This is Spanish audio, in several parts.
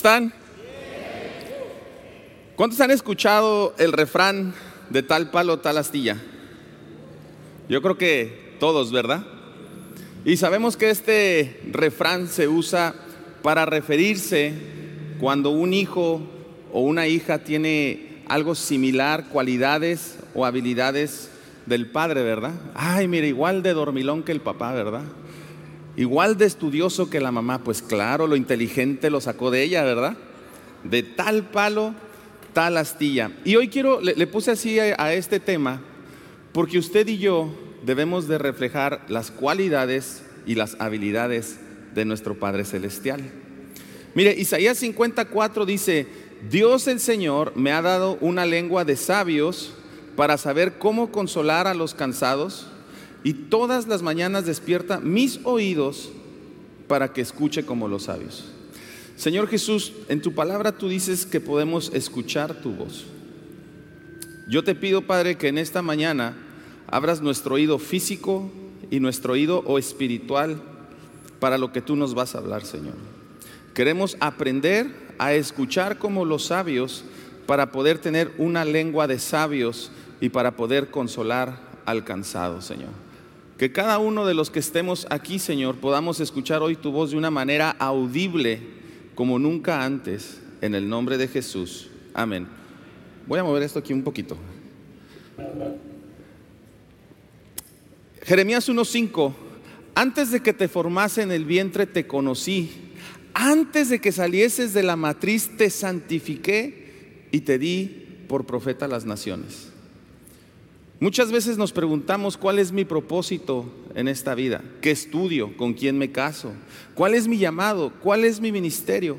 están? ¿Cuántos han escuchado el refrán de tal palo, tal astilla? Yo creo que todos, ¿verdad? Y sabemos que este refrán se usa para referirse cuando un hijo o una hija tiene algo similar, cualidades o habilidades del padre, ¿verdad? Ay, mira, igual de dormilón que el papá, ¿verdad? Igual de estudioso que la mamá, pues claro, lo inteligente lo sacó de ella, ¿verdad? De tal palo, tal astilla. Y hoy quiero, le, puse así a, este tema, porque usted y yo debemos de reflejar las cualidades y las habilidades de nuestro Padre Celestial. Mire, Isaías 54 dice, Dios el Señor me ha dado una lengua de sabios para saber cómo consolar a los cansados y todas las mañanas despierta mis oídos para que escuche como los sabios. Señor Jesús, en tu palabra tú dices que podemos escuchar tu voz. Yo te pido, Padre, que en esta mañana abras nuestro oído físico y nuestro oído o espiritual para lo que tú nos vas a hablar, Señor. Queremos aprender a escuchar como los sabios para poder tener una lengua de sabios y para poder consolar al cansado, Señor. Que cada uno de los que estemos aquí, Señor, podamos escuchar hoy tu voz de una manera audible como nunca antes, en el nombre de Jesús. Amén. Voy a mover esto aquí un poquito. Jeremías 1.5, antes de que te formase en el vientre te conocí, antes de que salieses de la matriz te santifiqué y te di por profeta a las naciones. Muchas veces nos preguntamos cuál es mi propósito en esta vida, qué estudio, con quién me caso, cuál es mi llamado, cuál es mi ministerio.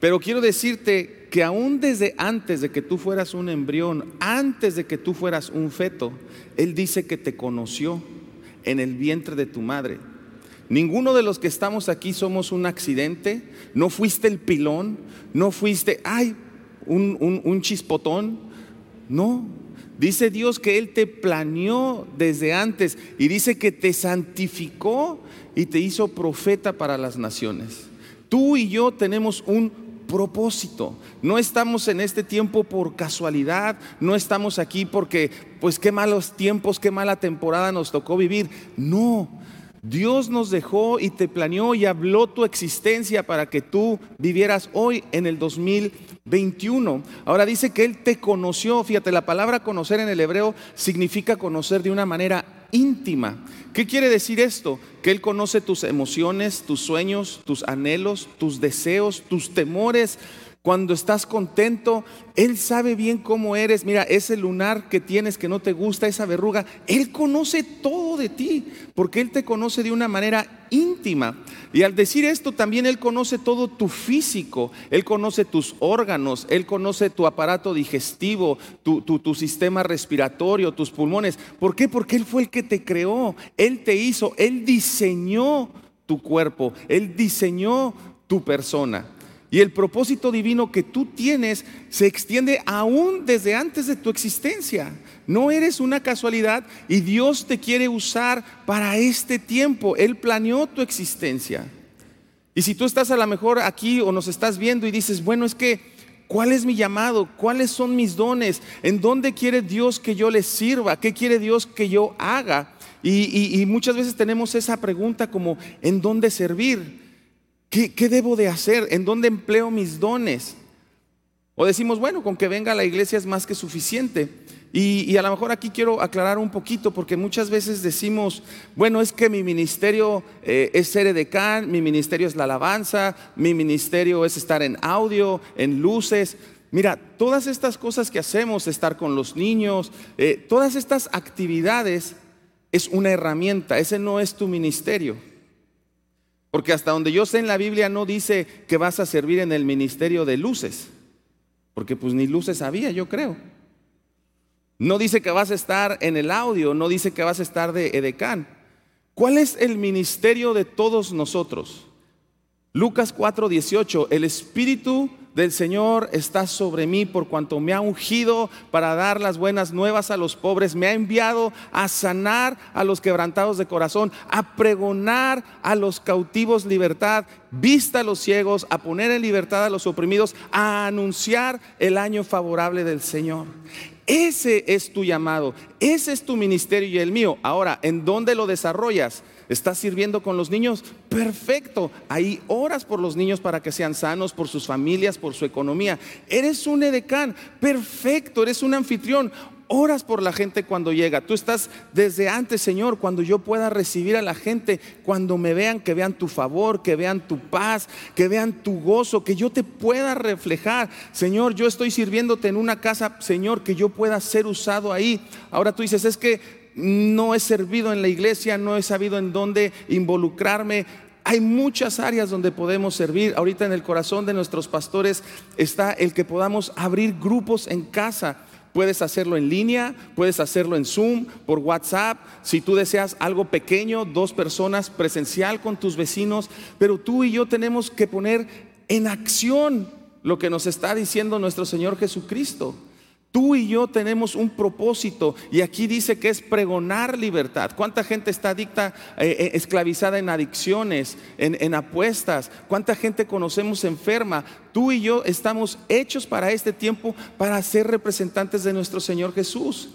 Pero quiero decirte que aún desde antes de que tú fueras un embrión, antes de que tú fueras un feto, Él dice que te conoció en el vientre de tu madre. Ninguno de los que estamos aquí somos un accidente, no fuiste el pilón, no fuiste, ay, un, un, un chispotón, no, Dice Dios que Él te planeó desde antes y dice que te santificó y te hizo profeta para las naciones. Tú y yo tenemos un propósito. No estamos en este tiempo por casualidad, no estamos aquí porque, pues qué malos tiempos, qué mala temporada nos tocó vivir. No, Dios nos dejó y te planeó y habló tu existencia para que tú vivieras hoy en el 2020 21. Ahora dice que Él te conoció. Fíjate, la palabra conocer en el hebreo significa conocer de una manera íntima. ¿Qué quiere decir esto? Que Él conoce tus emociones, tus sueños, tus anhelos, tus deseos, tus temores, cuando estás contento, Él sabe bien cómo eres. Mira, ese lunar que tienes que no te gusta, esa verruga, Él conoce todo de ti, porque Él te conoce de una manera íntima. Y al decir esto, también Él conoce todo tu físico, Él conoce tus órganos, Él conoce tu aparato digestivo, tu, sistema respiratorio, tus pulmones. ¿Por qué? Porque Él fue el que te creó, Él te hizo, Él diseñó tu cuerpo, Él diseñó tu persona. Y el propósito divino que tú tienes se extiende aún desde antes de tu existencia. No eres una casualidad y Dios te quiere usar para este tiempo. Él planeó tu existencia. Y si tú estás a lo mejor aquí o nos estás viendo y dices, bueno, es que, ¿cuál es mi llamado? ¿Cuáles son mis dones? ¿En dónde quiere Dios que yo le sirva? ¿Qué quiere Dios que yo haga? Y, y muchas veces tenemos esa pregunta como, ¿en dónde servir? ¿Qué, debo de hacer? ¿En dónde empleo mis dones? O decimos, bueno, con que venga a la iglesia es más que suficiente. Y, a lo mejor aquí quiero aclarar un poquito, porque muchas veces decimos, bueno, es que mi ministerio eh, es ser edecán, mi ministerio es la alabanza, mi ministerio es estar en audio, en luces. Mira, todas estas cosas que hacemos, estar con los niños, eh, todas estas actividades es una herramienta, ese no es tu ministerio. Porque hasta donde yo sé en la Biblia no dice que vas a servir en el ministerio de luces. Porque pues ni luces había, yo creo. No dice que vas a estar en el audio, no dice que vas a estar de edecán. ¿Cuál es el ministerio de todos nosotros? Lucas 4:18, el Espíritu del Señor está sobre mí por cuanto me ha ungido para dar las buenas nuevas a los pobres, me ha enviado a sanar a los quebrantados de corazón, a pregonar a los cautivos libertad, vista a los ciegos, a poner en libertad a los oprimidos, a anunciar el año favorable del Señor. Ese es tu llamado, ese es tu ministerio y el mío. Ahora, ¿en dónde lo desarrollas? ¿Estás sirviendo con los niños? Perfecto. Ahí oras por los niños para que sean sanos, por sus familias, por su economía. Eres un edecán. Perfecto. Eres un anfitrión. Oras por la gente cuando llega. Tú estás desde antes, Señor, cuando yo pueda recibir a la gente, cuando me vean, que vean tu favor, que vean tu paz, que vean tu gozo, que yo te pueda reflejar. Señor, yo estoy sirviéndote en una casa, Señor, que yo pueda ser usado ahí. Ahora tú dices, es que no he servido en la iglesia, no he sabido en dónde involucrarme. Hay muchas áreas donde podemos servir. Ahorita en el corazón de nuestros pastores está el que podamos abrir grupos en casa. Puedes hacerlo en línea, puedes hacerlo en Zoom, por WhatsApp. Si tú deseas algo pequeño, dos personas presencial con tus vecinos, pero tú y yo tenemos que poner en acción lo que nos está diciendo nuestro Señor Jesucristo. Tú y yo tenemos un propósito y aquí dice que es pregonar libertad. ¿Cuánta gente está adicta, eh, eh, esclavizada en adicciones, en, en apuestas? ¿Cuánta gente conocemos enferma? Tú y yo estamos hechos para este tiempo para ser representantes de nuestro Señor Jesús.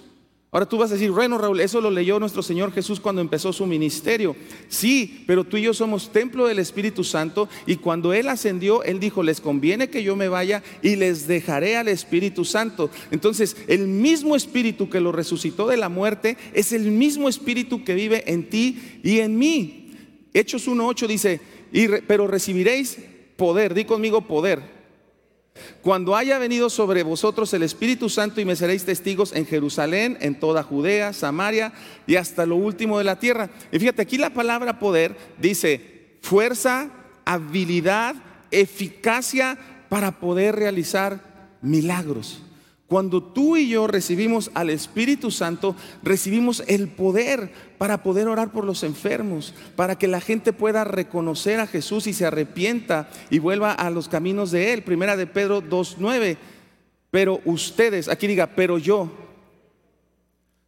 Ahora tú vas a decir, bueno Raúl, eso lo leyó nuestro Señor Jesús cuando empezó su ministerio. Sí, pero tú y yo somos templo del Espíritu Santo y cuando Él ascendió, Él dijo, les conviene que yo me vaya y les dejaré al Espíritu Santo. Entonces, el mismo Espíritu que lo resucitó de la muerte es el mismo Espíritu que vive en ti y en mí. Hechos 1.8 dice, pero recibiréis poder, di conmigo poder cuando haya venido sobre vosotros el Espíritu Santo y me seréis testigos en Jerusalén, en toda Judea, Samaria y hasta lo último de la tierra. Y fíjate, aquí la palabra poder dice fuerza, habilidad, eficacia para poder realizar milagros. Cuando tú y yo recibimos al Espíritu Santo, recibimos el poder para poder orar por los enfermos, para que la gente pueda reconocer a Jesús y se arrepienta y vuelva a los caminos de Él. Primera de Pedro 2.9. Pero ustedes, aquí diga, pero yo,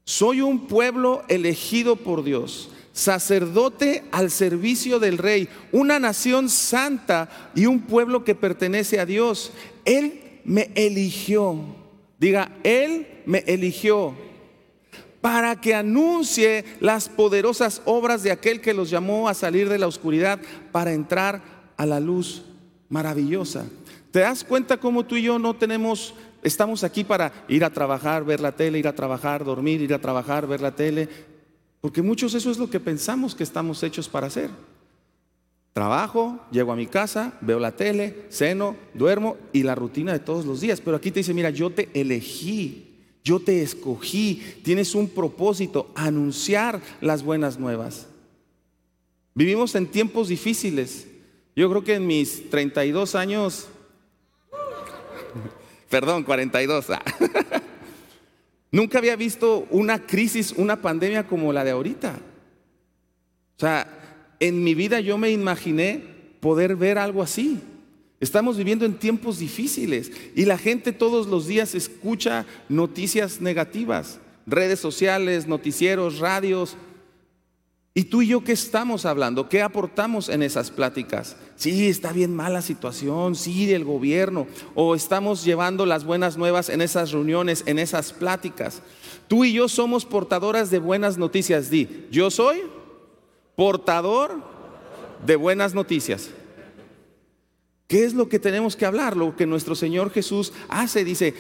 soy un pueblo elegido por Dios, sacerdote al servicio del rey, una nación santa y un pueblo que pertenece a Dios. Él me eligió Diga, Él me eligió para que anuncie las poderosas obras de aquel que los llamó a salir de la oscuridad para entrar a la luz maravillosa. ¿Te das cuenta cómo tú y yo no tenemos, estamos aquí para ir a trabajar, ver la tele, ir a trabajar, dormir, ir a trabajar, ver la tele? Porque muchos eso es lo que pensamos que estamos hechos para hacer. Trabajo, llego a mi casa, veo la tele, ceno, duermo y la rutina de todos los días. Pero aquí te dice, mira, yo te elegí, yo te escogí, tienes un propósito, anunciar las buenas nuevas. Vivimos en tiempos difíciles. Yo creo que en mis 32 años, perdón, 42, ah, nunca había visto una crisis, una pandemia como la de ahorita. O sea, en mi vida yo me imaginé poder ver algo así. Estamos viviendo en tiempos difíciles y la gente todos los días escucha noticias negativas, redes sociales, noticieros, radios. ¿Y tú y yo qué estamos hablando? ¿Qué aportamos en esas pláticas? Sí, está bien mala situación, sí, del gobierno, o estamos llevando las buenas nuevas en esas reuniones, en esas pláticas. Tú y yo somos portadoras de buenas noticias. Di, yo soy portador de buenas noticias. ¿Qué es lo que tenemos que hablar? Lo que nuestro Señor Jesús hace, dice,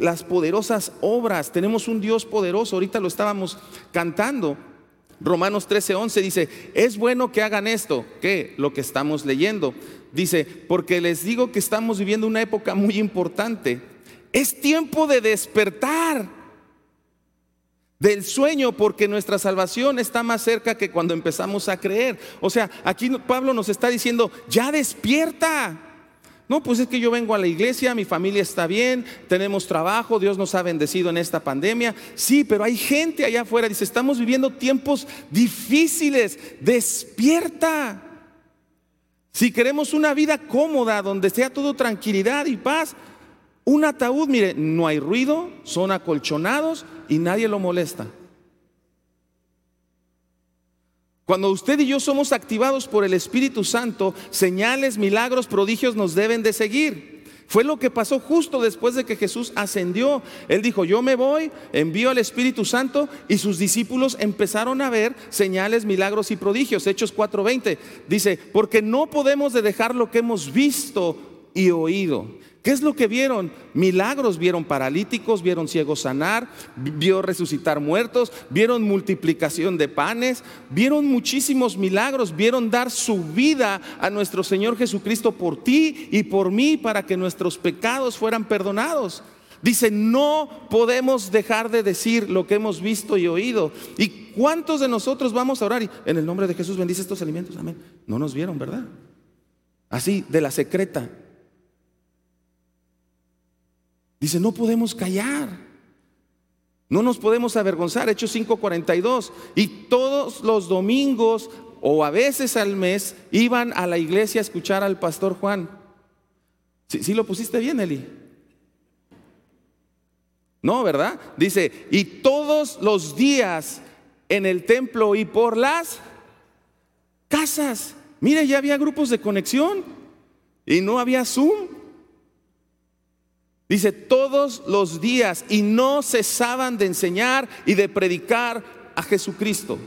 las poderosas obras. Tenemos un Dios poderoso, ahorita lo estábamos cantando. Romanos 13:11 dice, es bueno que hagan esto, que lo que estamos leyendo. Dice, porque les digo que estamos viviendo una época muy importante. Es tiempo de despertar del sueño, porque nuestra salvación está más cerca que cuando empezamos a creer. O sea, aquí Pablo nos está diciendo, ya despierta. No, pues es que yo vengo a la iglesia, mi familia está bien, tenemos trabajo, Dios nos ha bendecido en esta pandemia. Sí, pero hay gente allá afuera, dice, estamos viviendo tiempos difíciles, despierta. Si queremos una vida cómoda, donde sea todo tranquilidad y paz, un ataúd, mire, no hay ruido, son acolchonados y nadie lo molesta. Cuando usted y yo somos activados por el Espíritu Santo, señales, milagros, prodigios nos deben de seguir. Fue lo que pasó justo después de que Jesús ascendió. Él dijo, yo me voy, envío al Espíritu Santo y sus discípulos empezaron a ver señales, milagros y prodigios. Hechos 4:20 dice, porque no podemos de dejar lo que hemos visto y oído. ¿Qué es lo que vieron? Milagros, vieron paralíticos, vieron ciegos sanar, vio resucitar muertos, vieron multiplicación de panes, vieron muchísimos milagros, vieron dar su vida a nuestro Señor Jesucristo por ti y por mí para que nuestros pecados fueran perdonados. Dice, no podemos dejar de decir lo que hemos visto y oído. ¿Y cuántos de nosotros vamos a orar? Y en el nombre de Jesús bendice estos alimentos. Amén. No nos vieron, ¿verdad? Así, de la secreta. Dice, no podemos callar. No nos podemos avergonzar. Hechos 5:42. Y todos los domingos o a veces al mes iban a la iglesia a escuchar al pastor Juan. ¿Sí, lo pusiste bien, Eli? No, ¿verdad? Dice, y todos los días en el templo y por las casas. Mire, ya había grupos de conexión y no había Zoom. Dice, todos los días y no cesaban de enseñar y de predicar a Jesucristo.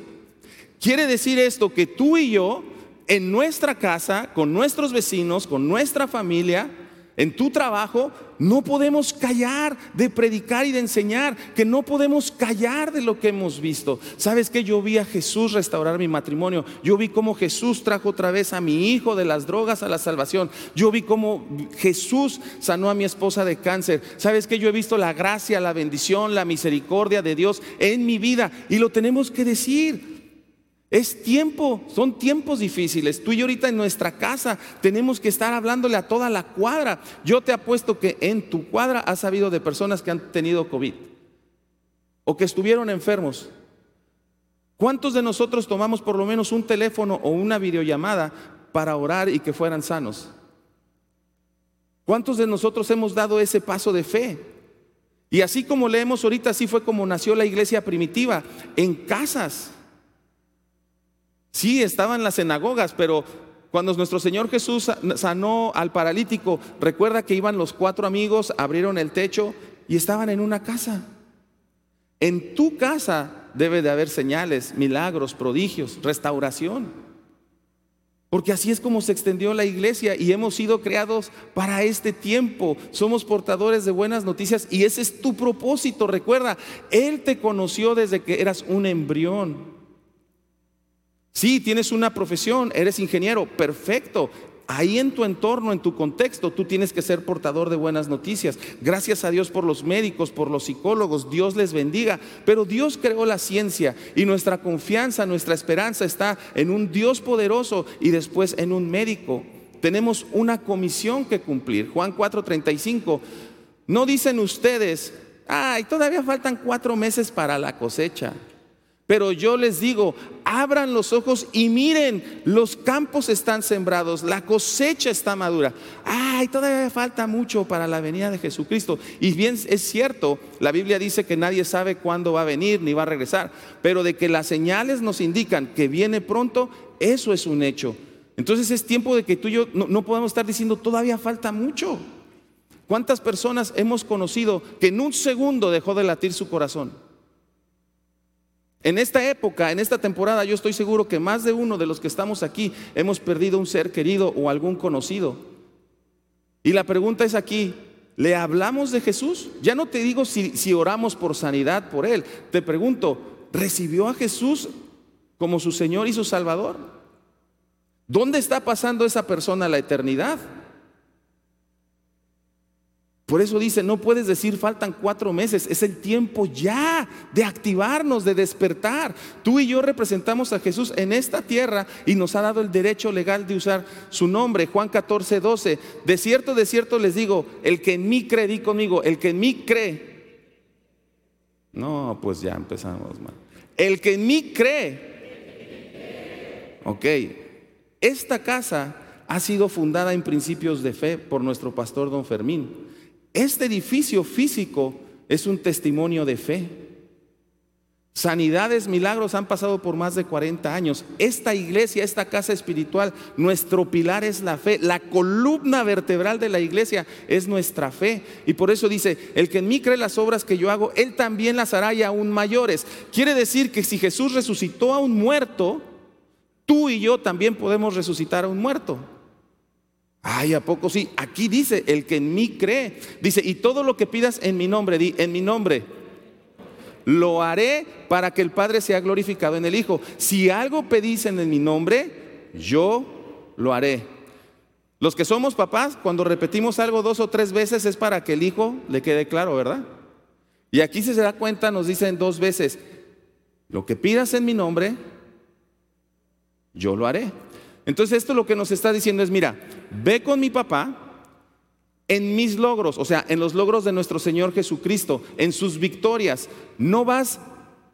Quiere decir esto que tú y yo, en nuestra casa, con nuestros vecinos, con nuestra familia, en tu trabajo, no podemos callar de predicar y de enseñar, que no podemos callar de lo que hemos visto. ¿Sabes que Yo vi a Jesús restaurar mi matrimonio. Yo vi cómo Jesús trajo otra vez a mi hijo de las drogas a la salvación. Yo vi cómo Jesús sanó a mi esposa de cáncer. ¿Sabes que Yo he visto la gracia, la bendición, la misericordia de Dios en mi vida y lo tenemos que decir. Es tiempo, son tiempos difíciles. Tú y yo ahorita en nuestra casa tenemos que estar hablándole a toda la cuadra. Yo te apuesto que en tu cuadra has sabido de personas que han tenido COVID o que estuvieron enfermos. ¿Cuántos de nosotros tomamos por lo menos un teléfono o una videollamada para orar y que fueran sanos? ¿Cuántos de nosotros hemos dado ese paso de fe? Y así como leemos ahorita, así fue como nació la iglesia primitiva, en casas. Sí, estaban las sinagogas, pero cuando nuestro Señor Jesús sanó al paralítico, recuerda que iban los cuatro amigos, abrieron el techo y estaban en una casa. En tu casa debe de haber señales, milagros, prodigios, restauración. Porque así es como se extendió la iglesia y hemos sido creados para este tiempo. Somos portadores de buenas noticias y ese es tu propósito. Recuerda, Él te conoció desde que eras un embrión. Sí, tienes una profesión, eres ingeniero, perfecto. Ahí en tu entorno, en tu contexto, tú tienes que ser portador de buenas noticias. Gracias a Dios por los médicos, por los psicólogos, Dios les bendiga. Pero Dios creó la ciencia y nuestra confianza, nuestra esperanza está en un Dios poderoso y después en un médico. Tenemos una comisión que cumplir. Juan 4:35. No dicen ustedes, ay, todavía faltan cuatro meses para la cosecha. Pero yo les digo, abran los ojos y miren, los campos están sembrados, la cosecha está madura. Ay, todavía falta mucho para la venida de Jesucristo. Y bien es cierto, la Biblia dice que nadie sabe cuándo va a venir ni va a regresar, pero de que las señales nos indican que viene pronto, eso es un hecho. Entonces es tiempo de que tú y yo no, no podamos estar diciendo todavía falta mucho. ¿Cuántas personas hemos conocido que en un segundo dejó de latir su corazón? En esta época, en esta temporada, yo estoy seguro que más de uno de los que estamos aquí hemos perdido un ser querido o algún conocido. Y la pregunta es aquí, ¿le hablamos de Jesús? Ya no te digo si, si oramos por sanidad por Él, te pregunto, ¿recibió a Jesús como su Señor y su Salvador? ¿Dónde está pasando esa persona la eternidad? Por eso dice, no puedes decir faltan cuatro meses, es el tiempo ya de activarnos, de despertar. Tú y yo representamos a Jesús en esta tierra y nos ha dado el derecho legal de usar su nombre. Juan 14, 12. De cierto, de cierto les digo, el que en mí cree, di conmigo, el que en mí cree. No, pues ya empezamos mal. El que en mí cree. Ok, esta casa ha sido fundada en principios de fe por nuestro pastor don Fermín. Este edificio físico es un testimonio de fe. Sanidades, milagros han pasado por más de 40 años. Esta iglesia, esta casa espiritual, nuestro pilar es la fe. La columna vertebral de la iglesia es nuestra fe. Y por eso dice, el que en mí cree las obras que yo hago, él también las hará y aún mayores. Quiere decir que si Jesús resucitó a un muerto, tú y yo también podemos resucitar a un muerto. Ay, ¿a poco sí? Aquí dice, el que en mí cree. Dice, y todo lo que pidas en mi nombre, di, en mi nombre lo haré para que el Padre sea glorificado en el Hijo. Si algo pedís en mi nombre, yo lo haré. Los que somos papás, cuando repetimos algo dos o tres veces es para que el Hijo le quede claro, ¿verdad? Y aquí si se da cuenta, nos dicen dos veces, lo que pidas en mi nombre, yo lo haré. Entonces esto lo que nos está diciendo es, mira, ve con mi papá, en mis logros, o sea, en los logros de nuestro Señor Jesucristo, en sus victorias. No vas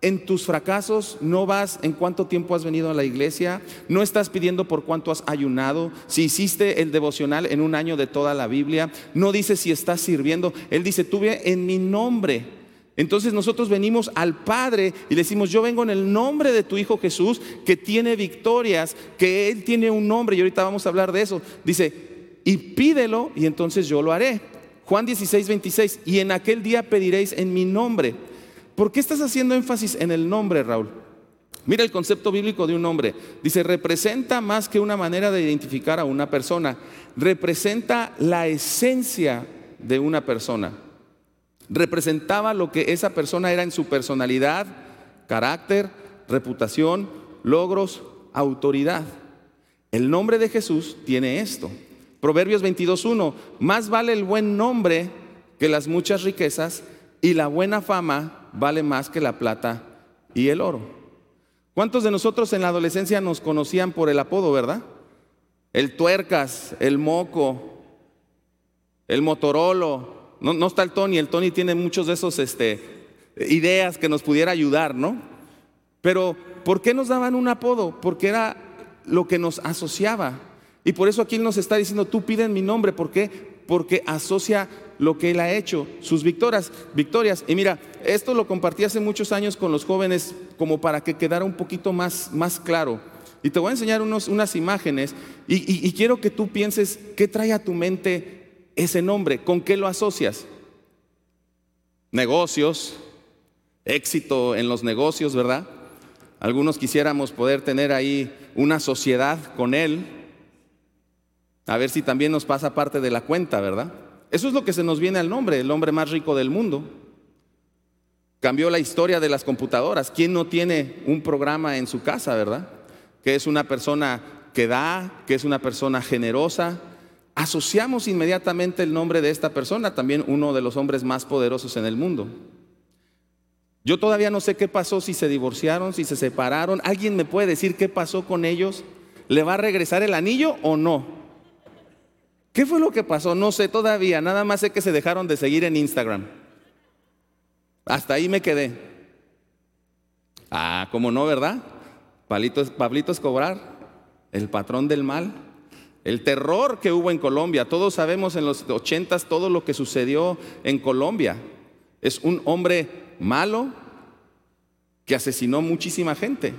en tus fracasos, no vas en cuánto tiempo has venido a la iglesia, no estás pidiendo por cuánto has ayunado, si hiciste el devocional en un año de toda la Biblia, no dice si estás sirviendo, Él dice, tú ve en mi nombre. Entonces nosotros venimos al Padre y le decimos, yo vengo en el nombre de tu Hijo Jesús, que tiene victorias, que Él tiene un nombre, y ahorita vamos a hablar de eso. Dice, y pídelo y entonces yo lo haré. Juan 16, 26, y en aquel día pediréis en mi nombre. ¿Por qué estás haciendo énfasis en el nombre, Raúl? Mira el concepto bíblico de un nombre. Dice, representa más que una manera de identificar a una persona, representa la esencia de una persona. Representaba lo que esa persona era en su personalidad, carácter, reputación, logros, autoridad. El nombre de Jesús tiene esto. Proverbios 22.1, más vale el buen nombre que las muchas riquezas y la buena fama vale más que la plata y el oro. ¿Cuántos de nosotros en la adolescencia nos conocían por el apodo, verdad? El tuercas, el moco, el motorolo. No, está el Tony, el Tony tiene muchos de esos este, ideas que nos pudiera ayudar, ¿no? Pero ¿por qué nos daban un apodo? Porque era lo que nos asociaba. Y por eso aquí nos está diciendo, tú pide en mi nombre. ¿Por qué? Porque asocia lo que Él ha hecho, sus victorias. victorias. Y mira, esto lo compartí hace muchos años con los jóvenes como para que quedara un poquito más, más claro. Y te voy a enseñar unos, unas imágenes y, y quiero que tú pienses qué trae a tu mente ese nombre, con qué lo asocias. Negocios, éxito en los negocios, ¿verdad? Algunos quisiéramos poder tener ahí una sociedad con Él, a ver si también nos pasa parte de la cuenta, ¿verdad? Eso es lo que se nos viene al nombre, el hombre más rico del mundo. Cambió la historia de las computadoras. ¿Quién no tiene un programa en su casa, verdad? Que es una persona que da, que es una persona generosa. Asociamos inmediatamente el nombre de esta persona, también uno de los hombres más poderosos en el mundo. Yo todavía no sé qué pasó, si se divorciaron, si se separaron. ¿Alguien me puede decir qué pasó con ellos? ¿Le va a regresar el anillo o no? ¿Qué fue lo que pasó? No sé todavía, nada más sé que se dejaron de seguir en Instagram. Hasta ahí me quedé. Ah, ¿cómo no, verdad? Pablito, Escobar, el patrón del mal. El terror que hubo en Colombia. Todos sabemos en los ochentas todo lo que sucedió en Colombia. Es un hombre malo que asesinó muchísima gente.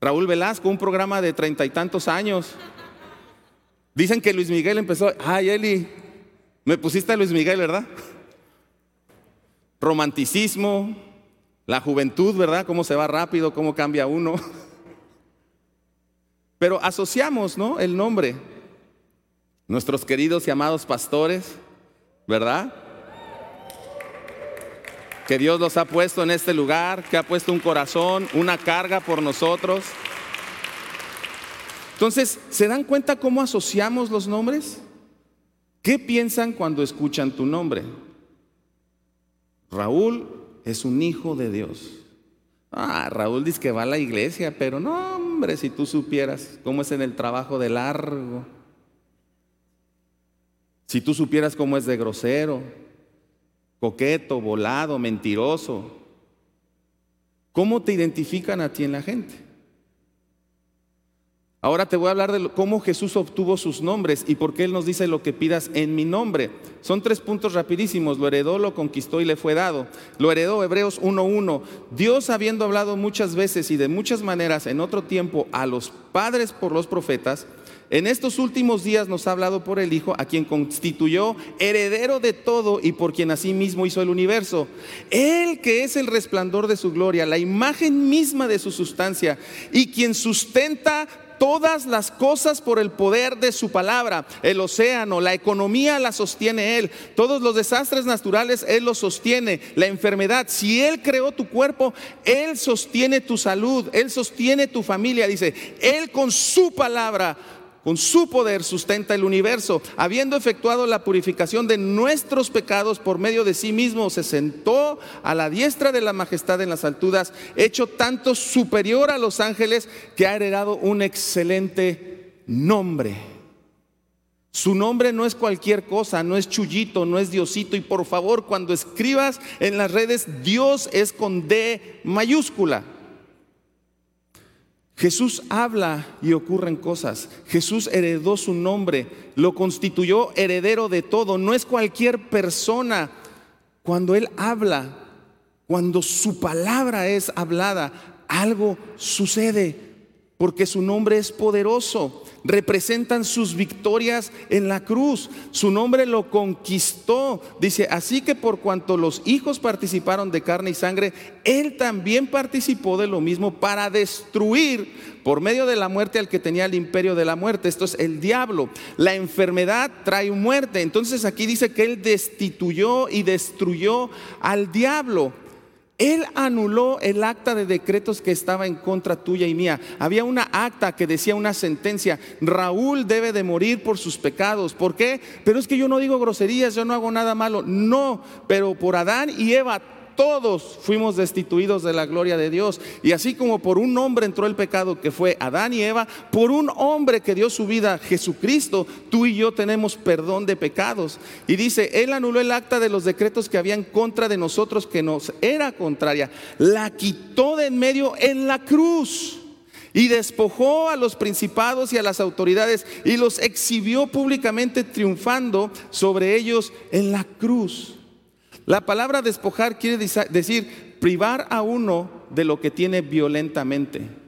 Raúl Velasco, un programa de treinta y tantos años, Dicen que Luis Miguel empezó, ay Eli, me pusiste a Luis Miguel, ¿verdad? Romanticismo, la juventud, ¿verdad? Cómo se va rápido, cómo cambia uno. Pero asociamos, ¿no? El nombre. Nuestros queridos y amados pastores, ¿verdad? Que Dios los ha puesto en este lugar, que ha puesto un corazón, una carga por nosotros. Entonces, ¿se dan cuenta cómo asociamos los nombres? ¿Qué piensan cuando escuchan tu nombre? Raúl es un hijo de Dios. Ah, Raúl dice que va a la iglesia, pero no, hombre, si tú supieras cómo es en el trabajo de largo. Si tú supieras cómo es de grosero, coqueto, volado, mentiroso. ¿Cómo te identifican a ti en la gente? Ahora te voy a hablar de cómo Jesús obtuvo sus nombres y por qué Él nos dice lo que pidas en mi nombre. Son tres puntos rapidísimos. Lo heredó, lo conquistó y le fue dado. Lo heredó Hebreos 1.1. Dios habiendo hablado muchas veces y de muchas maneras en otro tiempo a los padres por los profetas, en estos últimos días nos ha hablado por el Hijo, a quien constituyó heredero de todo y por quien asimismo hizo el universo. Él que es el resplandor de su gloria, la imagen misma de su sustancia y quien sustenta todas las cosas por el poder de su palabra. El océano, la economía la sostiene Él. Todos los desastres naturales Él los sostiene. La enfermedad, si Él creó tu cuerpo, Él sostiene tu salud, Él sostiene tu familia. Dice, Él con su palabra con su poder sustenta el universo. Habiendo efectuado la purificación de nuestros pecados por medio de sí mismo, se sentó a la diestra de la majestad en las alturas, hecho tanto superior a los ángeles que ha heredado un excelente nombre. Su nombre no es cualquier cosa, no es chullito, no es diosito. Y por favor, cuando escribas en las redes, Dios es con D mayúscula. Jesús habla y ocurren cosas. Jesús heredó su nombre, lo constituyó heredero de todo. No es cualquier persona. Cuando Él habla, cuando su palabra es hablada, algo sucede, porque su nombre es poderoso representan sus victorias en la cruz. Su nombre lo conquistó. Dice, así que por cuanto los hijos participaron de carne y sangre, Él también participó de lo mismo para destruir por medio de la muerte al que tenía el imperio de la muerte. Esto es el diablo. La enfermedad trae muerte. Entonces aquí dice que Él destituyó y destruyó al diablo. Él anuló el acta de decretos que estaba en contra tuya y mía. Había una acta que decía una sentencia, Raúl debe de morir por sus pecados. ¿Por qué? Pero es que yo no digo groserías, yo no hago nada malo. No, pero por Adán y Eva todos fuimos destituidos de la gloria de Dios. Y así como por un hombre entró el pecado que fue Adán y Eva, por un hombre que dio su vida, Jesucristo, tú y yo tenemos perdón de pecados. Y dice, Él anuló el acta de los decretos que había en contra de nosotros, que nos era contraria. La quitó de en medio en la cruz. Y despojó a los principados y a las autoridades y los exhibió públicamente triunfando sobre ellos en la cruz. La palabra despojar quiere decir privar a uno de lo que tiene violentamente.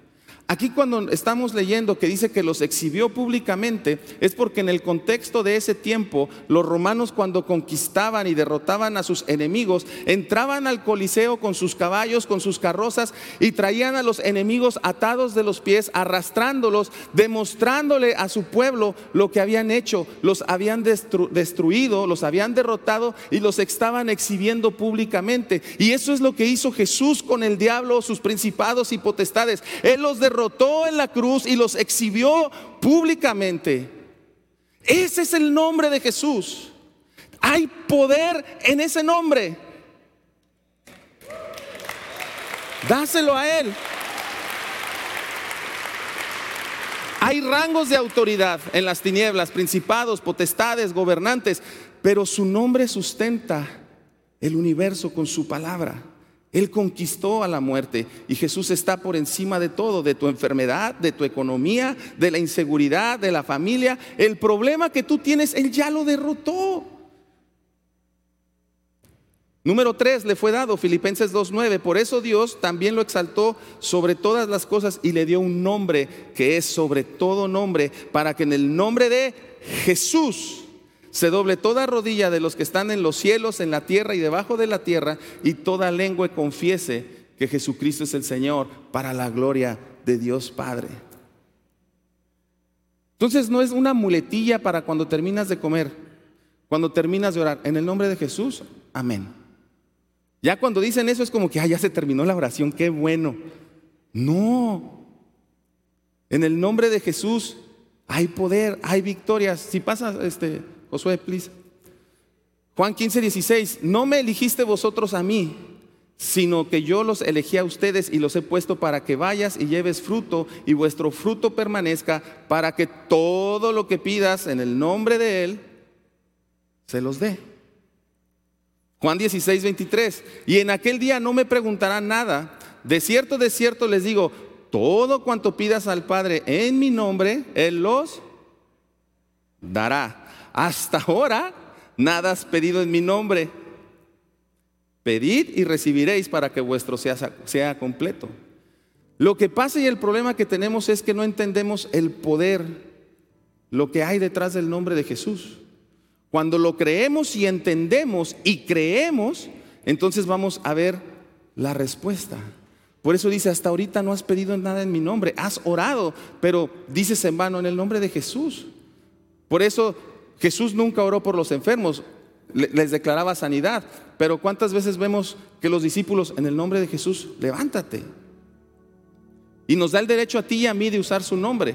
Aquí cuando estamos leyendo que dice que los exhibió públicamente, es porque en el contexto de ese tiempo, los romanos cuando conquistaban y derrotaban a sus enemigos, entraban al Coliseo con sus caballos, con sus carrozas y traían a los enemigos atados de los pies, arrastrándolos, demostrándole a su pueblo lo que habían hecho. Los habían destruido, los habían derrotado y los estaban exhibiendo públicamente. Y eso es lo que hizo Jesús con el diablo, sus principados y potestades. Él los derrotó en la cruz y los exhibió públicamente. Ese es el nombre de Jesús. Hay poder en ese nombre. Dáselo a Él. Hay rangos de autoridad en las tinieblas, principados, potestades, gobernantes, pero su nombre sustenta el universo con su palabra. Él conquistó a la muerte y Jesús está por encima de todo, de tu enfermedad, de tu economía, de la inseguridad, de la familia. El problema que tú tienes, Él ya lo derrotó. Número 3, le fue dado Filipenses 2.9. Por eso Dios también lo exaltó sobre todas las cosas y le dio un nombre que es sobre todo nombre, para que en el nombre de Jesús se doble toda rodilla de los que están en los cielos, en la tierra y debajo de la tierra, y toda lengua confiese que Jesucristo es el Señor para la gloria de Dios Padre. Entonces no es una muletilla para cuando terminas de comer, cuando terminas de orar, en el nombre de Jesús, amén. Ya cuando dicen eso es como que, ah, ya se terminó la oración, qué bueno. No, en el nombre de Jesús hay poder, hay victorias. Si pasa, este, Josué, please. Juan 15, 16. No me eligiste vosotros a mí, sino que yo los elegí a ustedes y los he puesto para que vayas y lleves fruto y vuestro fruto permanezca, para que todo lo que pidas en el nombre de Él se los dé. Juan 16, 23. Y en aquel día no me preguntarán nada. De cierto, de cierto les digo, todo cuanto pidas al Padre en mi nombre, Él los dará. Hasta ahora nada has pedido en mi nombre. Pedid y recibiréis para que vuestro sea, sea completo. Lo que pasa y el problema que tenemos es que no entendemos el poder, lo que hay detrás del nombre de Jesús. Cuando lo creemos y entendemos y creemos, entonces vamos a ver la respuesta. Por eso dice, hasta ahorita no has pedido nada en mi nombre, has orado, pero dices en vano en el nombre de Jesús. Por eso Jesús nunca oró por los enfermos, les declaraba sanidad. Pero ¿cuántas veces vemos que los discípulos en el nombre de Jesús, levántate? Y nos da el derecho a ti y a mí de usar su nombre.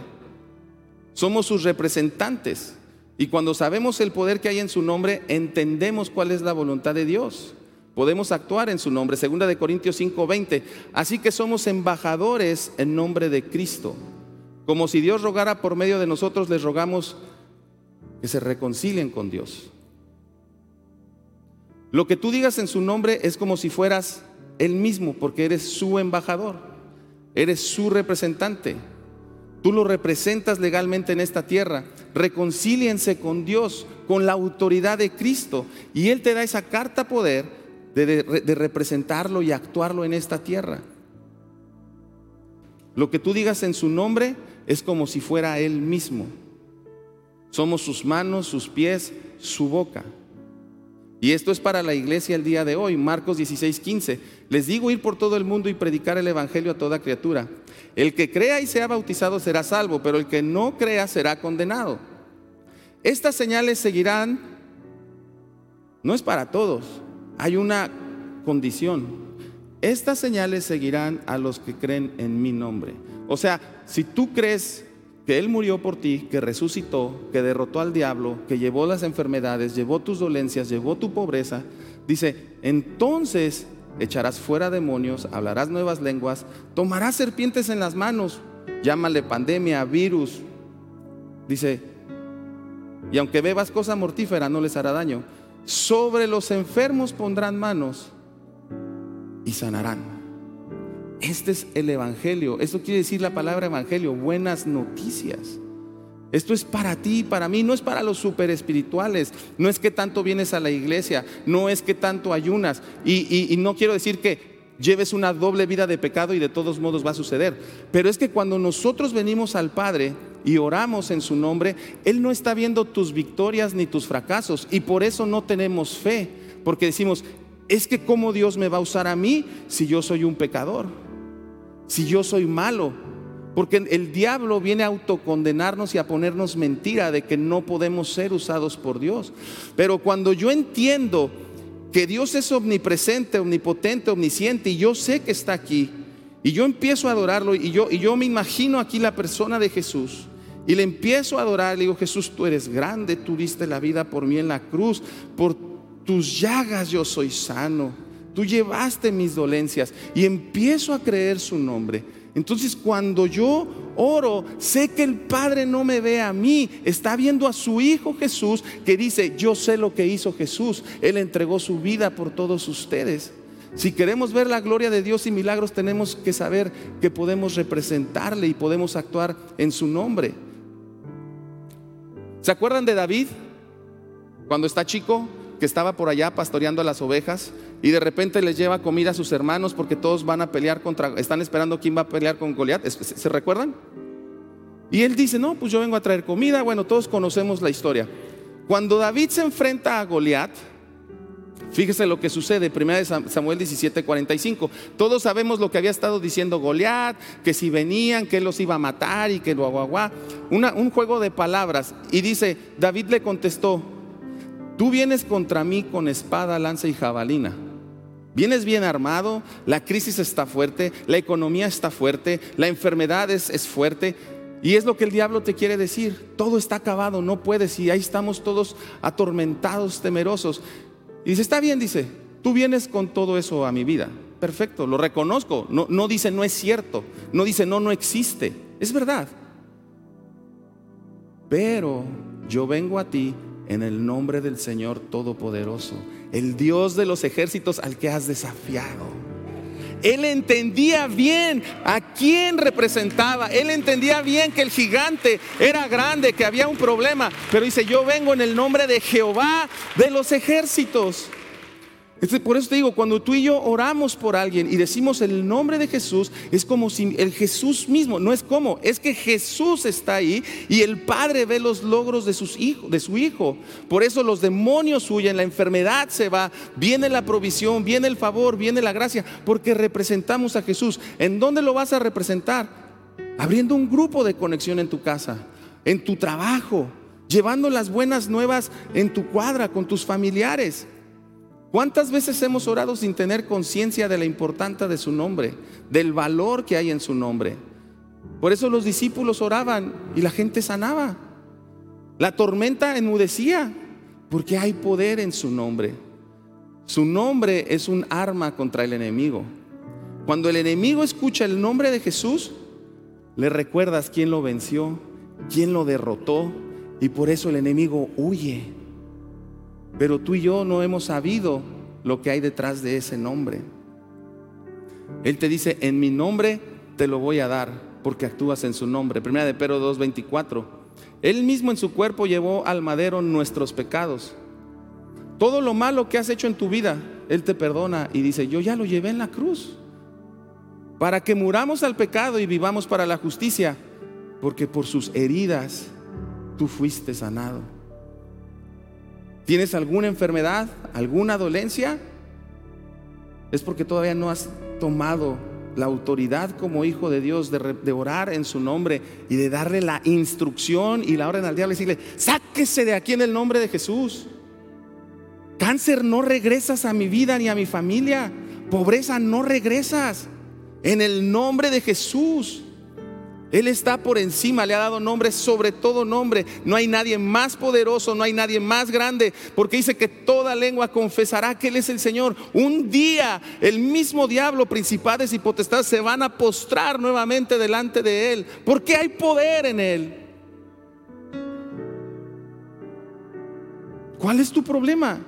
Somos sus representantes. Y cuando sabemos el poder que hay en su nombre, entendemos cuál es la voluntad de Dios. Podemos actuar en su nombre. Segunda de Corintios 5:20. Así que somos embajadores en nombre de Cristo. Como si Dios rogara por medio de nosotros, les rogamos que se reconcilien con Dios. Lo que tú digas en su nombre es como si fueras él mismo, porque eres su embajador, eres su representante. Tú lo representas legalmente en esta tierra. Reconcíliense con Dios, con la autoridad de Cristo. Y Él te da esa carta poder de, de representarlo y actuarlo en esta tierra. Lo que tú digas en su nombre es como si fuera Él mismo. Somos sus manos, sus pies, su boca. Y esto es para la iglesia el día de hoy, Marcos 16, 15. Les digo ir por todo el mundo y predicar el Evangelio a toda criatura. El que crea y sea bautizado será salvo, pero el que no crea será condenado. Estas señales seguirán, no es para todos, hay una condición. Estas señales seguirán a los que creen en mi nombre. O sea, si tú crees que Él murió por ti, que resucitó, que derrotó al diablo, que llevó las enfermedades, llevó tus dolencias, llevó tu pobreza, dice, entonces echarás fuera demonios, hablarás nuevas lenguas, tomarás serpientes en las manos, llámale pandemia, virus. Dice, y aunque bebas cosa mortífera, no les hará daño. Sobre los enfermos pondrán manos y sanarán. Este es el Evangelio. Esto quiere decir la palabra Evangelio, buenas noticias. Esto es para ti, para mí, no es para los super espirituales, no es que tanto vienes a la iglesia, no es que tanto ayunas. Y, y no quiero decir que lleves una doble vida de pecado y de todos modos va a suceder. Pero es que cuando nosotros venimos al Padre y oramos en su nombre, Él no está viendo tus victorias ni tus fracasos y por eso no tenemos fe, porque decimos, es que cómo Dios me va a usar a mí si yo soy un pecador si yo soy malo? Porque el diablo viene a autocondenarnos y a ponernos mentira de que no podemos ser usados por Dios. Pero cuando yo entiendo que Dios es omnipresente, omnipotente, omnisciente y yo sé que está aquí y yo empiezo a adorarlo y yo, y yo me imagino aquí la persona de Jesús y le empiezo a adorar, le digo, Jesús, tú eres grande, tú diste la vida por mí en la cruz, por tus llagas yo soy sano tú llevaste mis dolencias y empiezo a creer su nombre. Entonces cuando yo oro, sé que el Padre no me ve a mí, está viendo a su Hijo Jesús que dice, yo sé lo que hizo Jesús, Él entregó su vida por todos ustedes. Si queremos ver la gloria de Dios y milagros, tenemos que saber que podemos representarle y podemos actuar en su nombre. ¿Se acuerdan de David? Cuando está chico, que estaba por allá pastoreando a las ovejas y de repente les lleva comida a sus hermanos porque todos van a pelear contra, están esperando quién va a pelear con Goliat. ¿Se recuerdan? Y él dice, no, pues yo vengo a traer comida. Bueno, todos conocemos la historia. Cuando David se enfrenta a Goliat, fíjese lo que sucede, 1 Samuel 17, 45. Todos sabemos lo que había estado diciendo Goliat, que si venían, que él los iba a matar y que lo aguaguá. un juego de palabras. Y dice, David le contestó, tú vienes contra mí con espada, lanza y jabalina Vienes bien armado, la crisis está fuerte, la economía está fuerte, la enfermedad es, fuerte. Y es lo que el diablo te quiere decir. Todo está acabado, no puedes. Y ahí estamos todos atormentados, temerosos. Y dice, está bien, dice, tú vienes con todo eso a mi vida. Perfecto, lo reconozco. No, no dice, no es cierto. No dice, no, no existe. Es verdad. Pero yo vengo a ti en el nombre del Señor Todopoderoso el Dios de los ejércitos al que has desafiado, Él entendía bien a quién representaba. Él entendía bien que el gigante era grande, que había un problema. Pero dice, yo vengo en el nombre de Jehová de los ejércitos. Por eso te digo, cuando tú y yo oramos por alguien y decimos el nombre de Jesús, es como si el Jesús mismo, no es como, es que Jesús está ahí y el Padre ve los logros de, sus de su Hijo. Por eso los demonios huyen, la enfermedad se va, viene la provisión, viene el favor, viene la gracia, porque representamos a Jesús. ¿En dónde lo vas a representar? Abriendo un grupo de conexión en tu casa, en tu trabajo, llevando las buenas nuevas en tu cuadra con tus familiares. ¿Cuántas veces hemos orado sin tener conciencia de la importancia de su nombre, del valor que hay en su nombre? Por eso los discípulos oraban y la gente sanaba. La tormenta enmudecía porque hay poder en su nombre. Su nombre es un arma contra el enemigo. Cuando el enemigo escucha el nombre de Jesús, le recuerdas quién lo venció, quién lo derrotó y por eso el enemigo huye. Pero tú y yo no hemos sabido lo que hay detrás de ese nombre. Él te dice, en mi nombre te lo voy a dar, porque actúas en su nombre. Primera de Pedro 2.24. Él mismo en su cuerpo llevó al madero nuestros pecados. Todo lo malo que has hecho en tu vida, Él te perdona y dice, yo ya lo llevé en la cruz. Para que muramos al pecado y vivamos para la justicia, porque por sus heridas tú fuiste sanado. ¿Tienes alguna enfermedad, alguna dolencia? Es porque todavía no has tomado la autoridad como hijo de Dios de, orar en su nombre y de darle la instrucción y la orden al diablo y decirle, sáquese de aquí en el nombre de Jesús. Cáncer, no regresas a mi vida ni a mi familia. Pobreza, no regresas. En el nombre de Jesús. Él está por encima, le ha dado nombre sobre todo nombre. No hay nadie más poderoso, no hay nadie más grande, porque dice que toda lengua confesará que Él es el Señor. Un día el mismo diablo, principales y potestades se van a postrar nuevamente delante de Él, porque hay poder en Él. ¿Cuál es tu problema?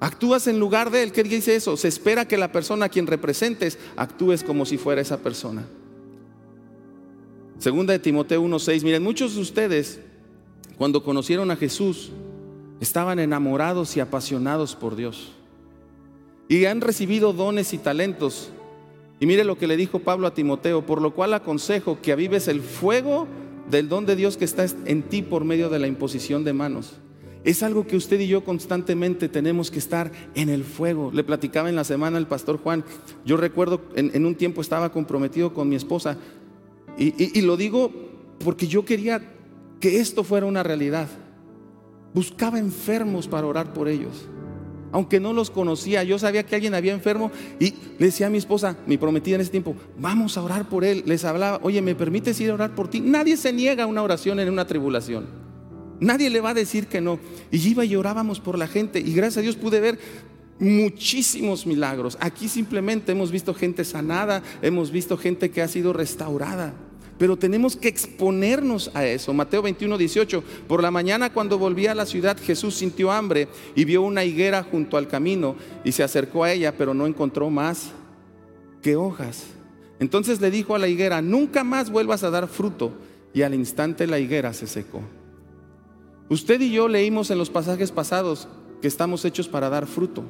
Actúas en lugar de Él. ¿Qué dice eso? Se espera que la persona a quien representes actúes como si fuera esa persona. Segunda de Timoteo 1:6. Miren, muchos de ustedes cuando conocieron a Jesús estaban enamorados y apasionados por Dios. Y han recibido dones y talentos. Y mire lo que le dijo Pablo a Timoteo, por lo cual aconsejo que avives el fuego del don de Dios que está en ti por medio de la imposición de manos. Es algo que usted y yo constantemente tenemos que estar en el fuego. Le platicaba en la semana el pastor Juan. Yo recuerdo en, en un tiempo estaba comprometido con mi esposa y, lo digo porque yo quería que esto fuera una realidad. Buscaba enfermos para orar por ellos. Aunque no los conocía, yo sabía que alguien había enfermo y le decía a mi esposa, mi prometida en ese tiempo, vamos a orar por él. Les hablaba, oye, ¿me permites ir a orar por ti? Nadie se niega a una oración en una tribulación. Nadie le va a decir que no. Y iba y orábamos por la gente y gracias a Dios pude ver muchísimos milagros. Aquí simplemente hemos visto gente sanada, hemos visto gente que ha sido restaurada. Pero tenemos que exponernos a eso. Mateo 21, 18. Por la mañana cuando volvía a la ciudad, Jesús sintió hambre y vio una higuera junto al camino y se acercó a ella, pero no encontró más que hojas. Entonces le dijo a la higuera, nunca más vuelvas a dar fruto. Y al instante la higuera se secó. Usted y yo leímos en los pasajes pasados que estamos hechos para dar fruto.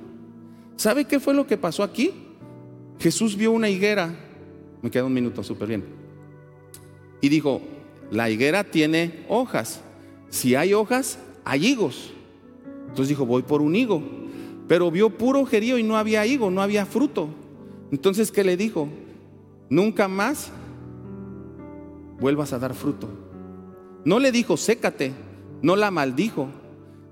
¿Sabe qué fue lo que pasó aquí? Jesús vio una higuera. Me queda un minuto, súper bien y dijo, la higuera tiene hojas. Si hay hojas, hay higos. Entonces dijo, voy por un higo. Pero vio puro jerío y no había higo, no había fruto. Entonces, ¿qué le dijo? Nunca más vuelvas a dar fruto. No le dijo, sécate, no la maldijo.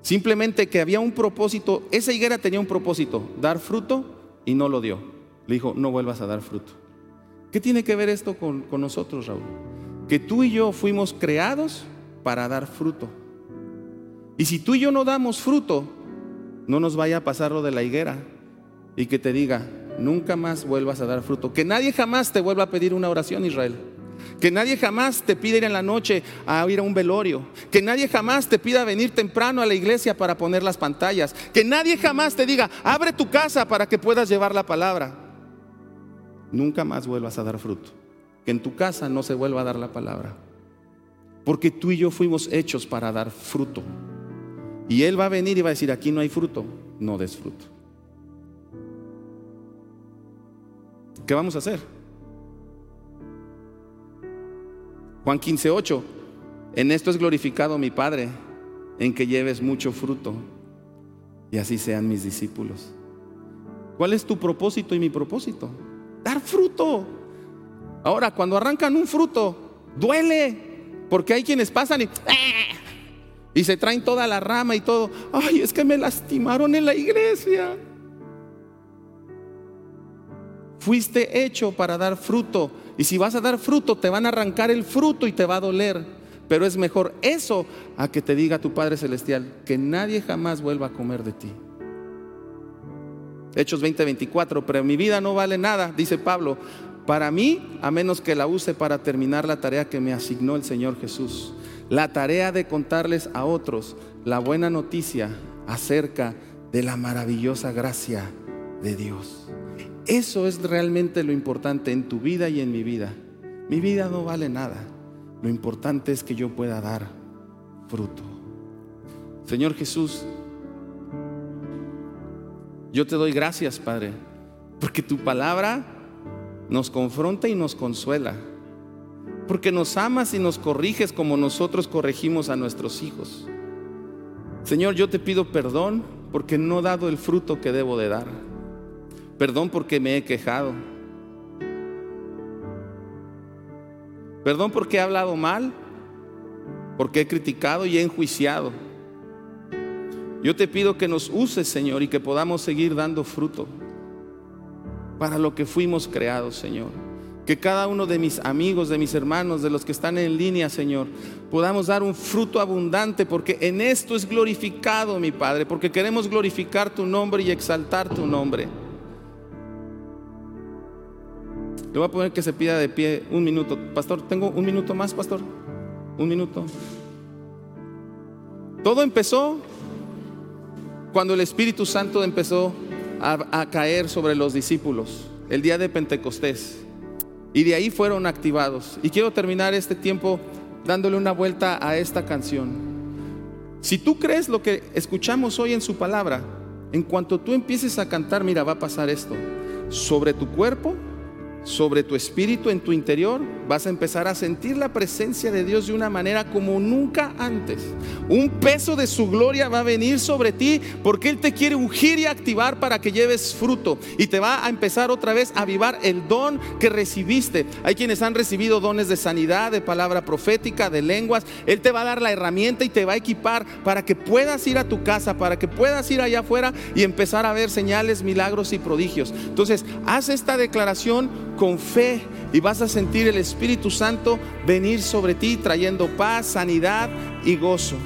Simplemente que había un propósito, esa higuera tenía un propósito, dar fruto y no lo dio. Le dijo, no vuelvas a dar fruto. ¿Qué tiene que ver esto con, con nosotros, Raúl? Que tú y yo fuimos creados para dar fruto. Y si tú y yo no damos fruto, no nos vaya a pasar lo de la higuera y que te diga, nunca más vuelvas a dar fruto. Que nadie jamás te vuelva a pedir una oración, Israel. Que nadie jamás te pida ir en la noche a ir a un velorio. Que nadie jamás te pida venir temprano a la iglesia para poner las pantallas. Que nadie jamás te diga, abre tu casa para que puedas llevar la palabra. nunca más vuelvas a dar fruto. Que en tu casa no se vuelva a dar la palabra. Porque tú y yo fuimos hechos para dar fruto. Y Él va a venir y va a decir, aquí no hay fruto, no des fruto. ¿Qué vamos a hacer? Juan 15, 8. En esto es glorificado mi Padre, en que lleves mucho fruto y así sean mis discípulos. ¿Cuál es tu propósito y mi propósito? Dar fruto. Ahora, cuando arrancan un fruto, duele, porque hay quienes pasan y, y se traen toda la rama y todo. Ay, es que me lastimaron en la iglesia. Fuiste hecho para dar fruto. Y si vas a dar fruto, te van a arrancar el fruto y te va a doler. Pero es mejor eso a que te diga tu Padre Celestial que nadie jamás vuelva a comer de ti. Hechos 20:24, pero mi vida no vale nada, dice Pablo, para mí, a menos que la use para terminar la tarea que me asignó el Señor Jesús. La tarea de contarles a otros la buena noticia acerca de la maravillosa gracia de Dios. Eso es realmente lo importante en tu vida y en mi vida. Mi vida no vale nada. Lo importante es que yo pueda dar fruto. Señor Jesús, yo te doy gracias, Padre, porque tu palabra nos confronta y nos consuela. Porque nos amas y nos corriges como nosotros corregimos a nuestros hijos. Señor, yo te pido perdón porque no he dado el fruto que debo de dar. Perdón porque me he quejado. Perdón porque he hablado mal, porque he criticado y he enjuiciado. Yo te pido que nos uses, Señor, y que podamos seguir dando fruto para lo que fuimos creados, Señor. Que cada uno de mis amigos, de mis hermanos, de los que están en línea, Señor, podamos dar un fruto abundante, porque en esto es glorificado, mi Padre, porque queremos glorificar tu nombre y exaltar tu nombre. Le voy a poner que se pida de pie un minuto. Pastor, ¿tengo un minuto más, pastor? Un minuto. Todo empezó cuando el Espíritu Santo empezó a, caer sobre los discípulos, el día de Pentecostés. Y de ahí fueron activados. Y quiero terminar este tiempo dándole una vuelta a esta canción. Si tú crees lo que escuchamos hoy en su palabra, en cuanto tú empieces a cantar, mira, va a pasar esto. Sobre tu cuerpo sobre tu espíritu en tu interior, vas a empezar a sentir la presencia de Dios de una manera como nunca antes. Un peso de su gloria va a venir sobre ti porque Él te quiere ungir y activar para que lleves fruto y te va a empezar otra vez a avivar el don que recibiste. Hay quienes han recibido dones de sanidad, de palabra profética, de lenguas. Él te va a dar la herramienta y te va a equipar para que puedas ir a tu casa, para que puedas ir allá afuera y empezar a ver señales, milagros y prodigios. Entonces, haz esta declaración con fe y vas a sentir el Espíritu Santo venir sobre ti trayendo paz, sanidad y gozo.